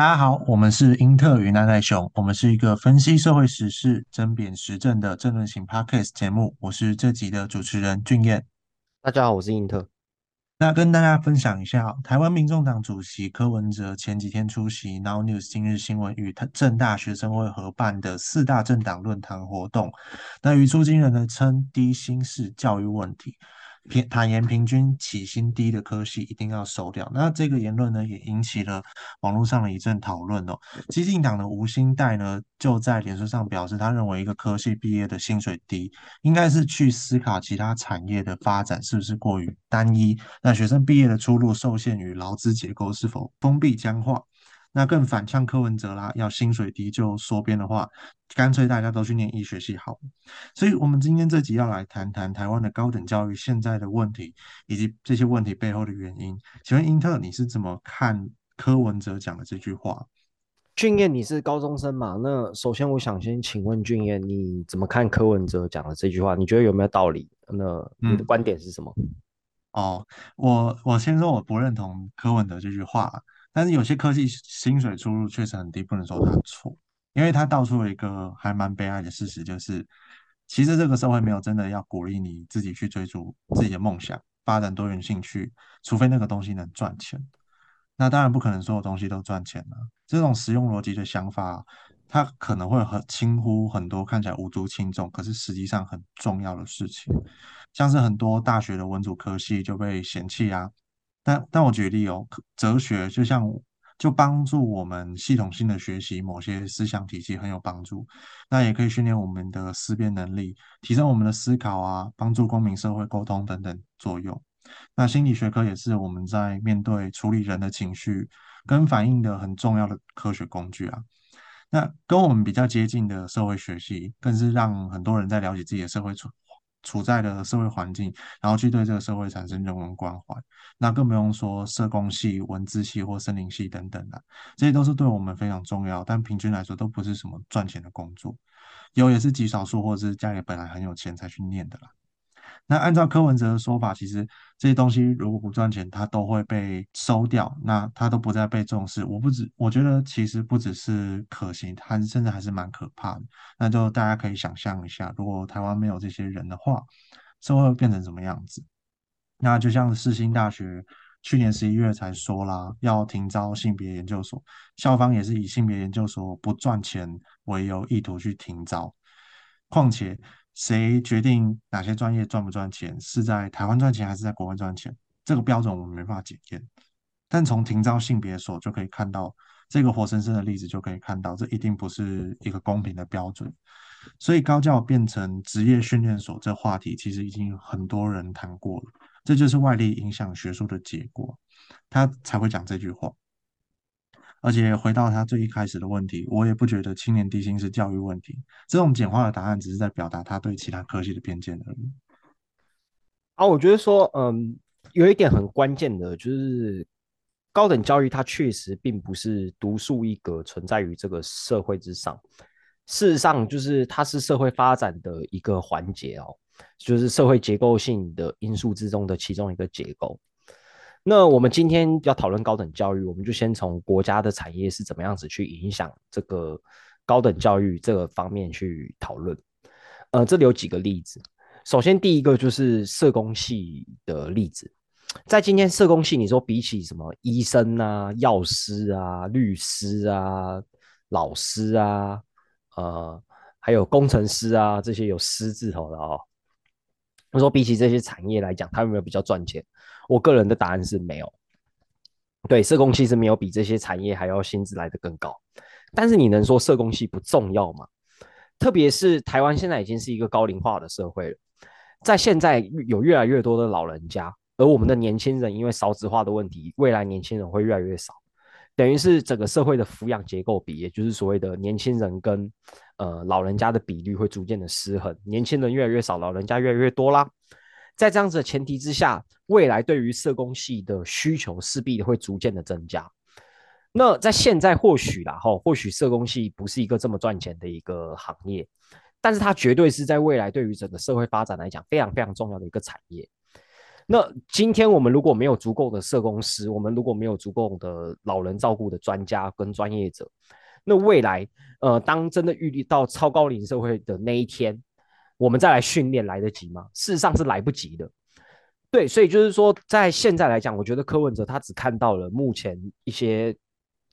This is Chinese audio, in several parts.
大家好，我们是英特与奈奈熊，我们是一个分析社会时事、争辩时政的政论型 podcast 节目。我是这集的主持人俊彦。大家好，我是英特。那跟大家分享一下，台湾民众党主席柯文哲前几天出席 Now News 今日新闻与政大学生会合办的四大政党论坛活动。那语出惊人的称低薪是教育问题。平坦言，平均起薪低的科系一定要收掉。那这个言论呢，也引起了网络上的一阵讨论哦。激进党的吴兴代呢，就在脸书上表示，他认为一个科系毕业的薪水低，应该是去思考其他产业的发展是不是过于单一。那学生毕业的出路受限于劳资结构是否封闭僵化。那更反呛柯文哲啦，要薪水低就缩编的话，干脆大家都去念医学系好。所以，我们今天这集要来谈谈台湾的高等教育现在的问题，以及这些问题背后的原因。请问英特，你是怎么看柯文哲讲的这句话？俊彦，你是高中生嘛？那首先，我想先请问俊彦，你怎么看柯文哲讲的这句话？你觉得有没有道理？那你的观点是什么？哦，我我先说我不认同柯文哲这句话。但是有些科技薪水出入确实很低，不能说他错，因为他道出了一个还蛮悲哀的事实，就是其实这个社会没有真的要鼓励你自己去追逐自己的梦想，发展多元兴趣，除非那个东西能赚钱。那当然不可能所有东西都赚钱了。这种实用逻辑的想法，它可能会很轻忽很多看起来无足轻重，可是实际上很重要的事情，像是很多大学的文组科系就被嫌弃啊。但但我举例哦，哲学就像就帮助我们系统性的学习某些思想体系很有帮助，那也可以训练我们的思辨能力，提升我们的思考啊，帮助公民社会沟通等等作用。那心理学科也是我们在面对处理人的情绪跟反应的很重要的科学工具啊。那跟我们比较接近的社会学系，更是让很多人在了解自己的社会处。在的社会环境，然后去对这个社会产生人文关怀，那更不用说社工系、文字系或森林系等等的，这些都是对我们非常重要，但平均来说都不是什么赚钱的工作，有也是极少数，或者是家里本来很有钱才去念的啦。那按照柯文哲的说法，其实这些东西如果不赚钱，它都会被收掉，那它都不再被重视。我不止，我觉得其实不只是可行，它甚至还是蛮可怕的。那就大家可以想象一下，如果台湾没有这些人的话，社会会变成什么样子？那就像世新大学去年十一月才说啦，要停招性别研究所，校方也是以性别研究所不赚钱为由，意图去停招。况且。谁决定哪些专业赚不赚钱？是在台湾赚钱还是在国外赚钱？这个标准我们没办法检验。但从停招性别所就可以看到，这个活生生的例子就可以看到，这一定不是一个公平的标准。所以高教变成职业训练所这话题，其实已经很多人谈过了。这就是外力影响学术的结果，他才会讲这句话。而且回到他最一开始的问题，我也不觉得青年低薪是教育问题。这种简化的答案只是在表达他对其他科系的偏见而已。啊，我觉得说，嗯，有一点很关键的就是，高等教育它确实并不是独树一格存在于这个社会之上。事实上，就是它是社会发展的一个环节哦，就是社会结构性的因素之中的其中一个结构。那我们今天要讨论高等教育，我们就先从国家的产业是怎么样子去影响这个高等教育这个方面去讨论。呃，这里有几个例子。首先，第一个就是社工系的例子。在今天社工系，你说比起什么医生啊、药师啊、律师啊、老师啊、呃，还有工程师啊这些有“师”字头的哦，我说比起这些产业来讲，他们有没有比较赚钱？我个人的答案是没有，对，社工系是没有比这些产业还要薪资来的更高。但是你能说社工系不重要吗？特别是台湾现在已经是一个高龄化的社会了，在现在有越来越多的老人家，而我们的年轻人因为少子化的问题，未来年轻人会越来越少，等于是整个社会的抚养结构比，也就是所谓的年轻人跟呃老人家的比率会逐渐的失衡，年轻人越来越少，老人家越来越多啦。在这样子的前提之下，未来对于社工系的需求势必会逐渐的增加。那在现在或许啦，哈，或许社工系不是一个这么赚钱的一个行业，但是它绝对是在未来对于整个社会发展来讲非常非常重要的一个产业。那今天我们如果没有足够的社工师，我们如果没有足够的老人照顾的专家跟专业者，那未来呃，当真的遇到超高龄社会的那一天，我们再来训练来得及吗？事实上是来不及的。对，所以就是说，在现在来讲，我觉得柯文哲他只看到了目前一些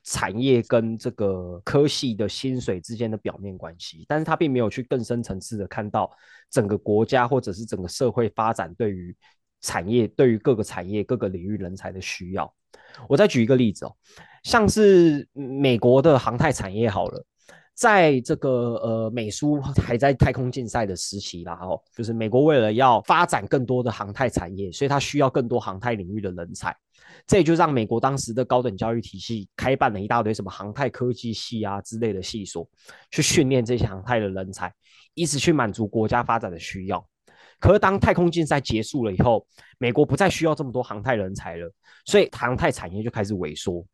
产业跟这个科系的薪水之间的表面关系，但是他并没有去更深层次的看到整个国家或者是整个社会发展对于产业、对于各个产业、各个领域人才的需要。我再举一个例子哦，像是美国的航太产业好了。在这个呃美苏还在太空竞赛的时期啦，哦，就是美国为了要发展更多的航太产业，所以它需要更多航太领域的人才，这也就让美国当时的高等教育体系开办了一大堆什么航太科技系啊之类的系所，去训练这些航太的人才，以此去满足国家发展的需要。可是当太空竞赛结束了以后，美国不再需要这么多航太人才了，所以航太产业就开始萎缩。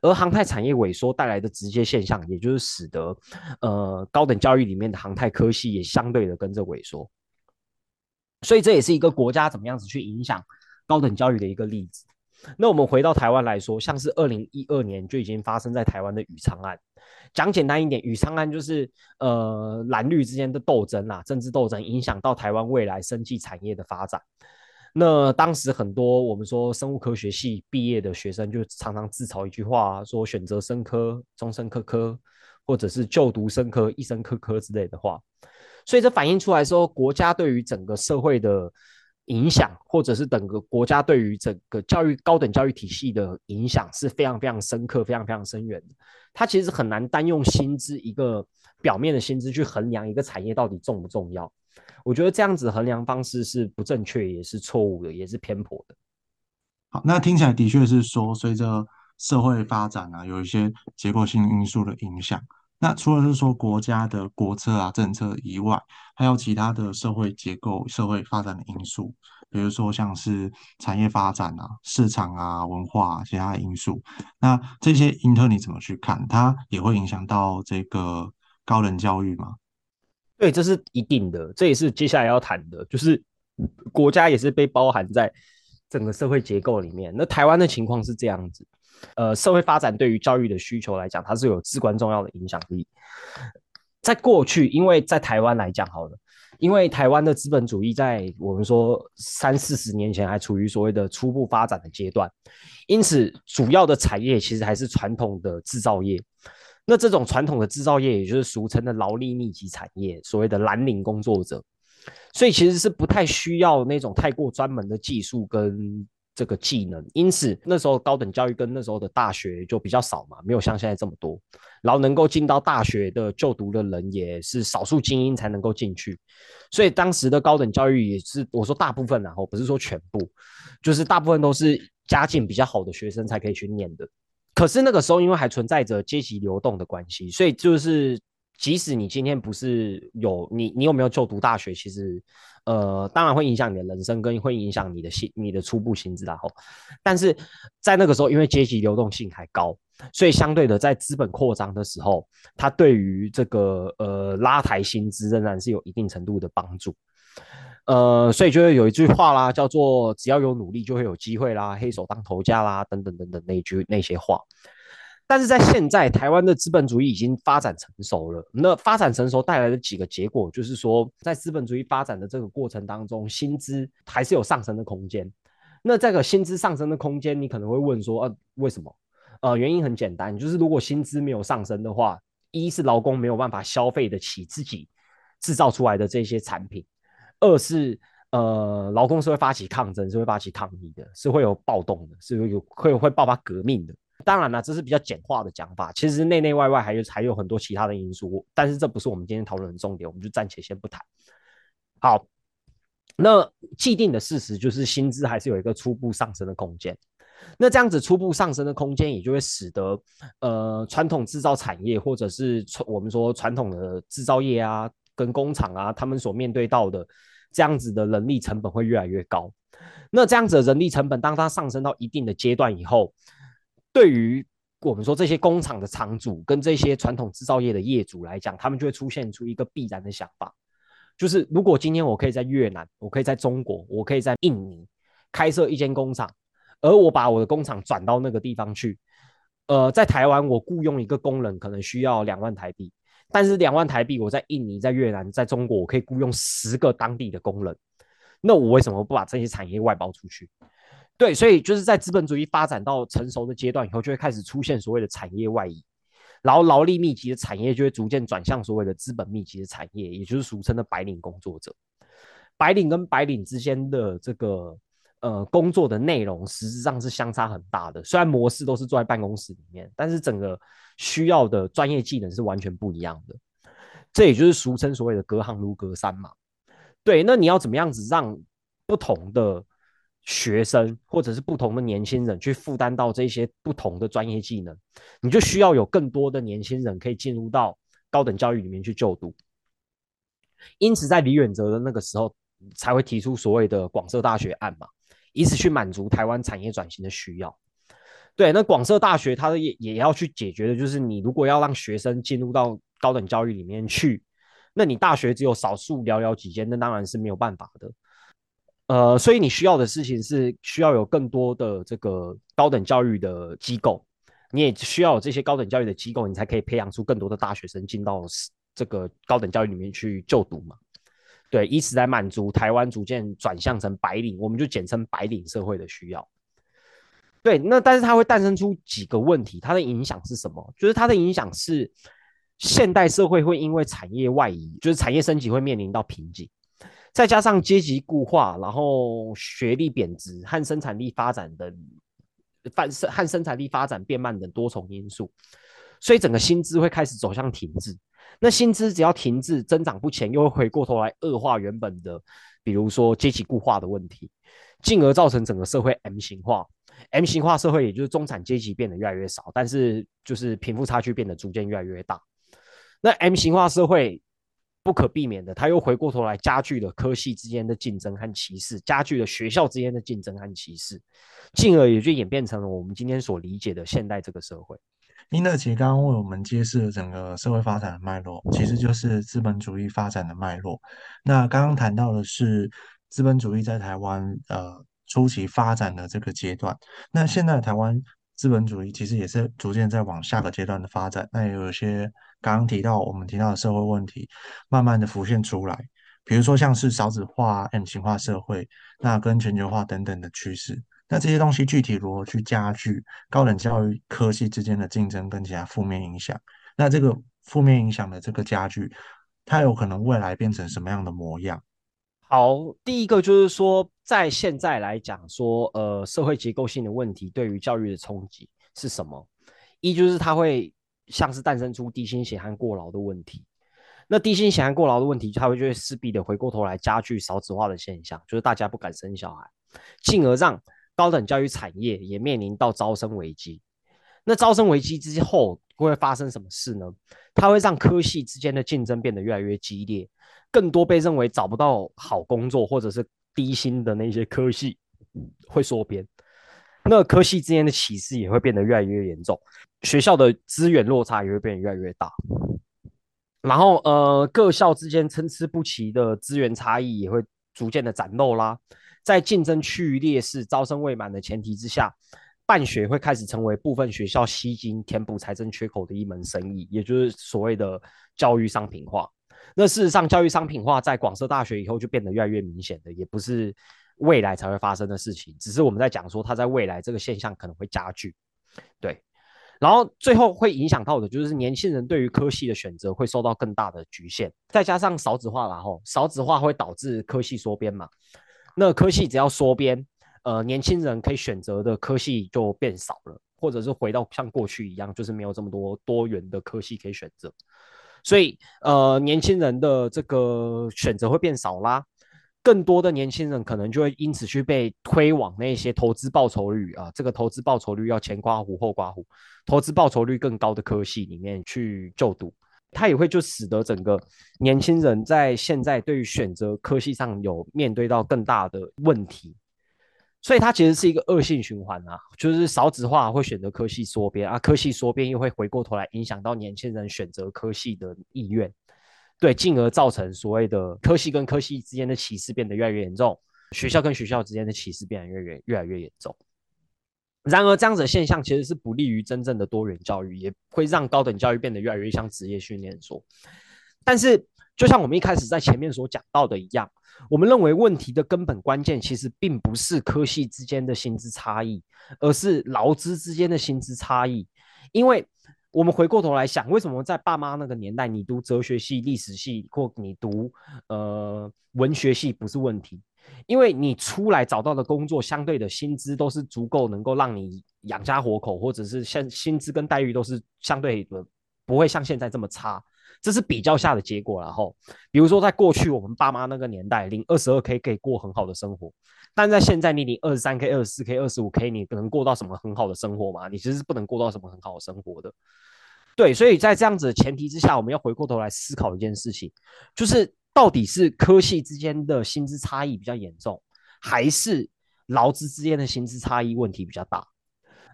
而航太产业萎缩带来的直接现象，也就是使得呃高等教育里面的航太科系也相对的跟着萎缩。所以这也是一个国家怎么样子去影响高等教育的一个例子。那我们回到台湾来说，像是二零一二年就已经发生在台湾的宇昌案。讲简单一点，宇昌案就是呃蓝绿之间的斗争啦，政治斗争影响到台湾未来生技产业的发展。那当时很多我们说生物科学系毕业的学生就常常自嘲一句话，说选择生科终身科科，或者是就读生科一生科科之类的话。所以这反映出来说，国家对于整个社会的。影响，或者是整个国家对于整个教育高等教育体系的影响是非常非常深刻、非常非常深远的。它其实很难单用薪资一个表面的薪资去衡量一个产业到底重不重要。我觉得这样子衡量方式是不正确，也是错误的，也是偏颇的。好，那听起来的确是说，随着社会发展啊，有一些结构性因素的影响。那除了是说国家的国策啊政策以外，还有其他的社会结构、社会发展的因素，比如说像是产业发展啊、市场啊、文化其他的因素。那这些因特你怎么去看？它也会影响到这个高等教育吗？对，这是一定的，这也是接下来要谈的，就是国家也是被包含在整个社会结构里面。那台湾的情况是这样子。呃，社会发展对于教育的需求来讲，它是有至关重要的影响力。在过去，因为在台湾来讲，好了，因为台湾的资本主义在我们说三四十年前还处于所谓的初步发展的阶段，因此主要的产业其实还是传统的制造业。那这种传统的制造业，也就是俗称的劳力密集产业，所谓的蓝领工作者，所以其实是不太需要那种太过专门的技术跟。这个技能，因此那时候高等教育跟那时候的大学就比较少嘛，没有像现在这么多。然后能够进到大学的就读的人也是少数精英才能够进去，所以当时的高等教育也是我说大部分然后不是说全部，就是大部分都是家境比较好的学生才可以去念的。可是那个时候因为还存在着阶级流动的关系，所以就是即使你今天不是有你你有没有就读大学，其实。呃，当然会影响你的人生，跟会影响你的薪、你的初步薪资然后，但是在那个时候，因为阶级流动性还高，所以相对的，在资本扩张的时候，它对于这个呃拉抬薪资仍然是有一定程度的帮助。呃，所以就会有一句话啦，叫做“只要有努力，就会有机会啦，黑手当头家啦”等等等等那句那些话。但是在现在，台湾的资本主义已经发展成熟了。那发展成熟带来的几个结果，就是说，在资本主义发展的这个过程当中，薪资还是有上升的空间。那这个薪资上升的空间，你可能会问说，呃，为什么？呃，原因很简单，就是如果薪资没有上升的话，一是劳工没有办法消费得起自己制造出来的这些产品，二是呃，劳工是会发起抗争，是会发起抗议的，是会有暴动的，是有会会爆发革命的。当然了，这是比较简化的讲法，其实内内外外还有还有很多其他的因素，但是这不是我们今天讨论的重点，我们就暂且先不谈。好，那既定的事实就是薪资还是有一个初步上升的空间，那这样子初步上升的空间，也就会使得呃传统制造产业或者是我们说传统的制造业啊跟工厂啊，他们所面对到的这样子的人力成本会越来越高。那这样子的人力成本，当它上升到一定的阶段以后，对于我们说这些工厂的厂主跟这些传统制造业的业主来讲，他们就会出现出一个必然的想法，就是如果今天我可以在越南，我可以在中国，我可以在印尼开设一间工厂，而我把我的工厂转到那个地方去，呃，在台湾我雇佣一个工人可能需要两万台币，但是两万台币我在印尼、在越南、在中国，我可以雇佣十个当地的工人，那我为什么不把这些产业外包出去？对，所以就是在资本主义发展到成熟的阶段以后，就会开始出现所谓的产业外移，然后劳力密集的产业就会逐渐转向所谓的资本密集的产业，也就是俗称的白领工作者。白领跟白领之间的这个呃工作的内容，实质上是相差很大的。虽然模式都是坐在办公室里面，但是整个需要的专业技能是完全不一样的。这也就是俗称所谓的隔行如隔山嘛。对，那你要怎么样子让不同的学生或者是不同的年轻人去负担到这些不同的专业技能？你就需要有更多的年轻人可以进入到高等教育里面去就读。因此，在李远哲的那个时候。才会提出所谓的广设大学案嘛，以此去满足台湾产业转型的需要。对，那广设大学它也也要去解决的，就是你如果要让学生进入到高等教育里面去，那你大学只有少数寥寥几间，那当然是没有办法的。呃，所以你需要的事情是需要有更多的这个高等教育的机构，你也需要有这些高等教育的机构，你才可以培养出更多的大学生进到这个高等教育里面去就读嘛。对，以此来满足台湾逐渐转向成白领，我们就简称白领社会的需要。对，那但是它会诞生出几个问题，它的影响是什么？就是它的影响是现代社会会因为产业外移，就是产业升级会面临到瓶颈，再加上阶级固化，然后学历贬值和生产力发展的反生和生产力发展变慢等多重因素，所以整个薪资会开始走向停滞。那薪资只要停滞增长不前，又会回过头来恶化原本的，比如说阶级固化的问题，进而造成整个社会 M 型化。M 型化社会也就是中产阶级变得越来越少，但是就是贫富差距变得逐渐越来越大。那 M 型化社会不可避免的，它又回过头来加剧了科系之间的竞争和歧视，加剧了学校之间的竞争和歧视，进而也就演变成了我们今天所理解的现代这个社会。英德其实刚刚为我们揭示了整个社会发展的脉络，其实就是资本主义发展的脉络。那刚刚谈到的是资本主义在台湾呃初期发展的这个阶段。那现在台湾资本主义其实也是逐渐在往下个阶段的发展。那有一些刚刚提到我们提到的社会问题，慢慢的浮现出来，比如说像是少子化、M 型化社会，那跟全球化等等的趋势。那这些东西具体如何去加剧高等教育科系之间的竞争跟其他负面影响？那这个负面影响的这个加剧，它有可能未来变成什么样的模样？好，第一个就是说，在现在来讲说，呃，社会结构性的问题对于教育的冲击是什么？一就是它会像是诞生出低薪血汗过劳的问题。那低薪血汗过劳的问题，它会就会势必的回过头来加剧少子化的现象，就是大家不敢生小孩，进而让高等教育产业也面临到招生危机，那招生危机之后会发生什么事呢？它会让科系之间的竞争变得越来越激烈，更多被认为找不到好工作或者是低薪的那些科系会缩编，那科系之间的歧视也会变得越来越严重，学校的资源落差也会变得越来越大，然后呃各校之间参差不齐的资源差异也会逐渐的展露啦。在竞争趋于劣势、招生未满的前提之下，办学会开始成为部分学校吸金、填补财政缺口的一门生意，也就是所谓的教育商品化。那事实上，教育商品化在广设大学以后就变得越来越明显的，也不是未来才会发生的事情，只是我们在讲说它在未来这个现象可能会加剧。对，然后最后会影响到的就是年轻人对于科系的选择会受到更大的局限，再加上少子化，然后少子化会导致科系缩编嘛。那科系只要缩编，呃，年轻人可以选择的科系就变少了，或者是回到像过去一样，就是没有这么多多元的科系可以选择，所以呃，年轻人的这个选择会变少啦。更多的年轻人可能就会因此去被推往那些投资报酬率啊，这个投资报酬率要前刮胡后刮胡，投资报酬率更高的科系里面去就读。它也会就使得整个年轻人在现在对于选择科系上有面对到更大的问题，所以它其实是一个恶性循环啊，就是少子化会选择科系缩编啊，科系缩编又会回过头来影响到年轻人选择科系的意愿，对，进而造成所谓的科系跟科系之间的歧视变得越来越严重，学校跟学校之间的歧视变得越越越来越严重。然而，这样子的现象其实是不利于真正的多元教育，也会让高等教育变得越来越像职业训练所。但是，就像我们一开始在前面所讲到的一样，我们认为问题的根本关键其实并不是科系之间的薪资差异，而是劳资之间的薪资差异。因为我们回过头来想，为什么在爸妈那个年代，你读哲学系、历史系或你读呃文学系不是问题？因为你出来找到的工作，相对的薪资都是足够能够让你养家活口，或者是像薪资跟待遇都是相对的不会像现在这么差。这是比较下的结果，然后，比如说在过去我们爸妈那个年代，领二十二 k 可以过很好的生活，但在现在你领二十三 k、二十四 k、二十五 k，你能过到什么很好的生活吗？你其实是不能过到什么很好的生活的。对，所以在这样子的前提之下，我们要回过头来思考一件事情，就是到底是科系之间的薪资差异比较严重，还是劳资之间的薪资差异问题比较大？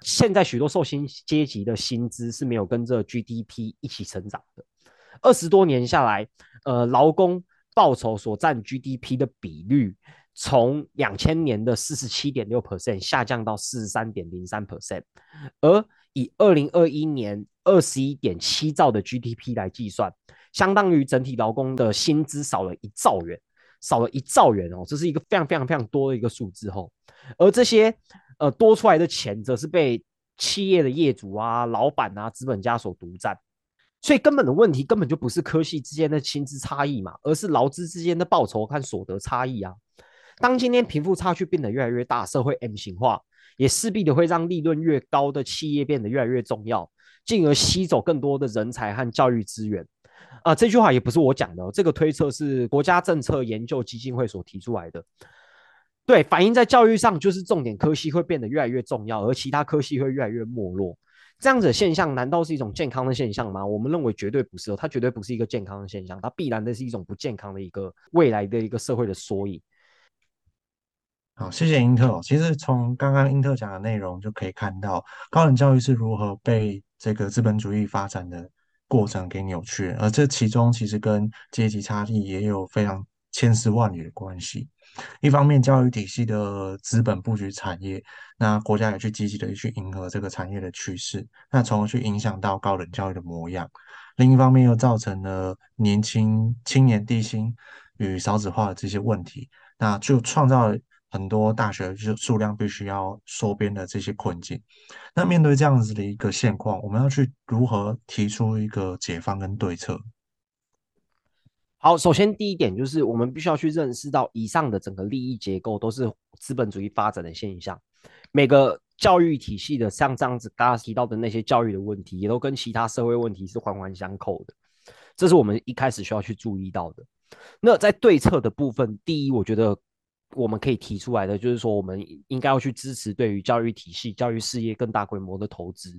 现在许多受薪阶级的薪资是没有跟着 GDP 一起成长的。二十多年下来，呃，劳工报酬所占 GDP 的比率，从两千年的四十七点六 percent 下降到四十三点零三 percent，而以二零二一年二十一点七兆的 GDP 来计算，相当于整体劳工的薪资少了一兆元，少了一兆元哦，这是一个非常非常非常多的一个数字哦，而这些呃多出来的钱，则是被企业的业主啊、老板啊、资本家所独占。所以根本的问题根本就不是科系之间的薪资差异嘛，而是劳资之间的报酬和所得差异啊。当今天贫富差距变得越来越大，社会 M 型化，也势必的会让利润越高的企业变得越来越重要，进而吸走更多的人才和教育资源。啊，这句话也不是我讲的，这个推测是国家政策研究基金会所提出来的。对，反映在教育上，就是重点科系会变得越来越重要，而其他科系会越来越没落。这样子的现象难道是一种健康的现象吗？我们认为绝对不是哦，它绝对不是一个健康的现象，它必然的是一种不健康的一个未来的一个社会的缩影。好，谢谢英特。其实从刚刚英特讲的内容就可以看到，高等教育是如何被这个资本主义发展的过程给扭曲，而这其中其实跟阶级差异也有非常千丝万缕的关系。一方面，教育体系的资本布局产业，那国家也去积极的去迎合这个产业的趋势，那从而去影响到高等教育的模样。另一方面，又造成了年轻青年低薪与少子化的这些问题，那就创造了很多大学就数量必须要缩编的这些困境。那面对这样子的一个现况，我们要去如何提出一个解放跟对策？好，首先第一点就是我们必须要去认识到，以上的整个利益结构都是资本主义发展的现象。每个教育体系的像这样子大家提到的那些教育的问题，也都跟其他社会问题是环环相扣的。这是我们一开始需要去注意到的。那在对策的部分，第一，我觉得我们可以提出来的就是说，我们应该要去支持对于教育体系、教育事业更大规模的投资，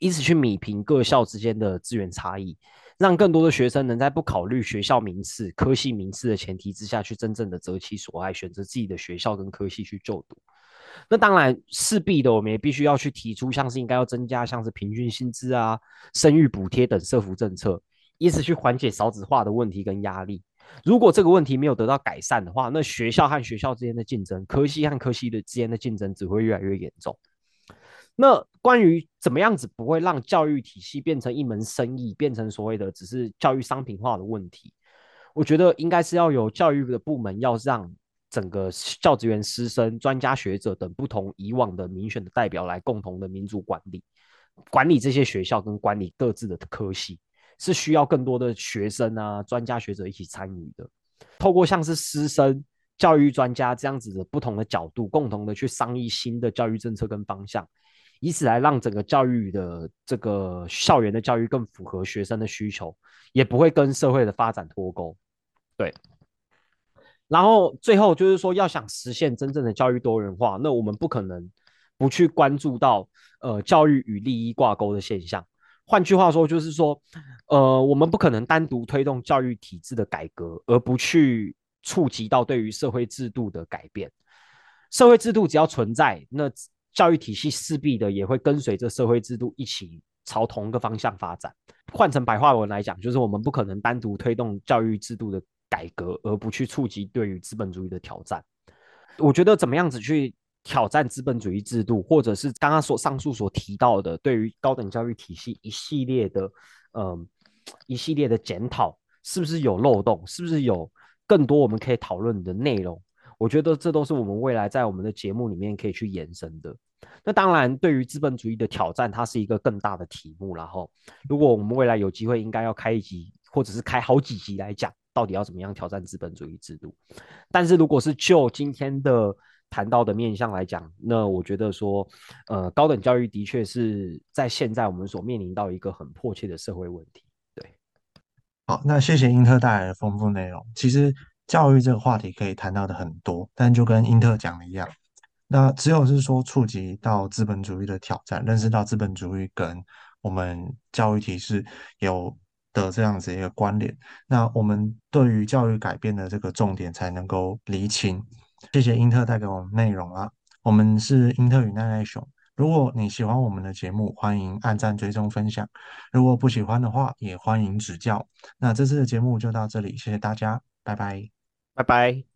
以此去弭平各校之间的资源差异。让更多的学生能在不考虑学校名次、科系名次的前提之下去真正的择其所爱，选择自己的学校跟科系去就读。那当然势必的，我们也必须要去提出，像是应该要增加像是平均薪资啊、生育补贴等社福政策，以此去缓解少子化的问题跟压力。如果这个问题没有得到改善的话，那学校和学校之间的竞争、科系和科系的之间的竞争只会越来越严重。那关于怎么样子不会让教育体系变成一门生意，变成所谓的只是教育商品化的问题，我觉得应该是要有教育的部门要让整个教职员、师生、专家学者等不同以往的民选的代表来共同的民主管理，管理这些学校跟管理各自的科系，是需要更多的学生啊、专家学者一起参与的，透过像是师生、教育专家这样子的不同的角度，共同的去商议新的教育政策跟方向。以此来让整个教育的这个校园的教育更符合学生的需求，也不会跟社会的发展脱钩。对，然后最后就是说，要想实现真正的教育多元化，那我们不可能不去关注到呃教育与利益挂钩的现象。换句话说，就是说，呃，我们不可能单独推动教育体制的改革，而不去触及到对于社会制度的改变。社会制度只要存在，那教育体系势必的也会跟随着社会制度一起朝同一个方向发展。换成白话文来讲，就是我们不可能单独推动教育制度的改革，而不去触及对于资本主义的挑战。我觉得怎么样子去挑战资本主义制度，或者是刚刚所上述所提到的，对于高等教育体系一系列的，嗯，一系列的检讨，是不是有漏洞？是不是有更多我们可以讨论的内容？我觉得这都是我们未来在我们的节目里面可以去延伸的。那当然，对于资本主义的挑战，它是一个更大的题目。然后，如果我们未来有机会，应该要开一集，或者是开好几集来讲，到底要怎么样挑战资本主义制度。但是，如果是就今天的谈到的面向来讲，那我觉得说，呃，高等教育的确是在现在我们所面临到一个很迫切的社会问题。对，好，那谢谢英特带来的丰富内容。其实。教育这个话题可以谈到的很多，但就跟英特讲的一样，那只有是说触及到资本主义的挑战，认识到资本主义跟我们教育体系有的这样子一个关联，那我们对于教育改变的这个重点才能够厘清。谢谢英特带给我们内容啊，我们是英特与奈奈熊。如果你喜欢我们的节目，欢迎按赞、追踪、分享；如果不喜欢的话，也欢迎指教。那这次的节目就到这里，谢谢大家，拜拜。拜拜。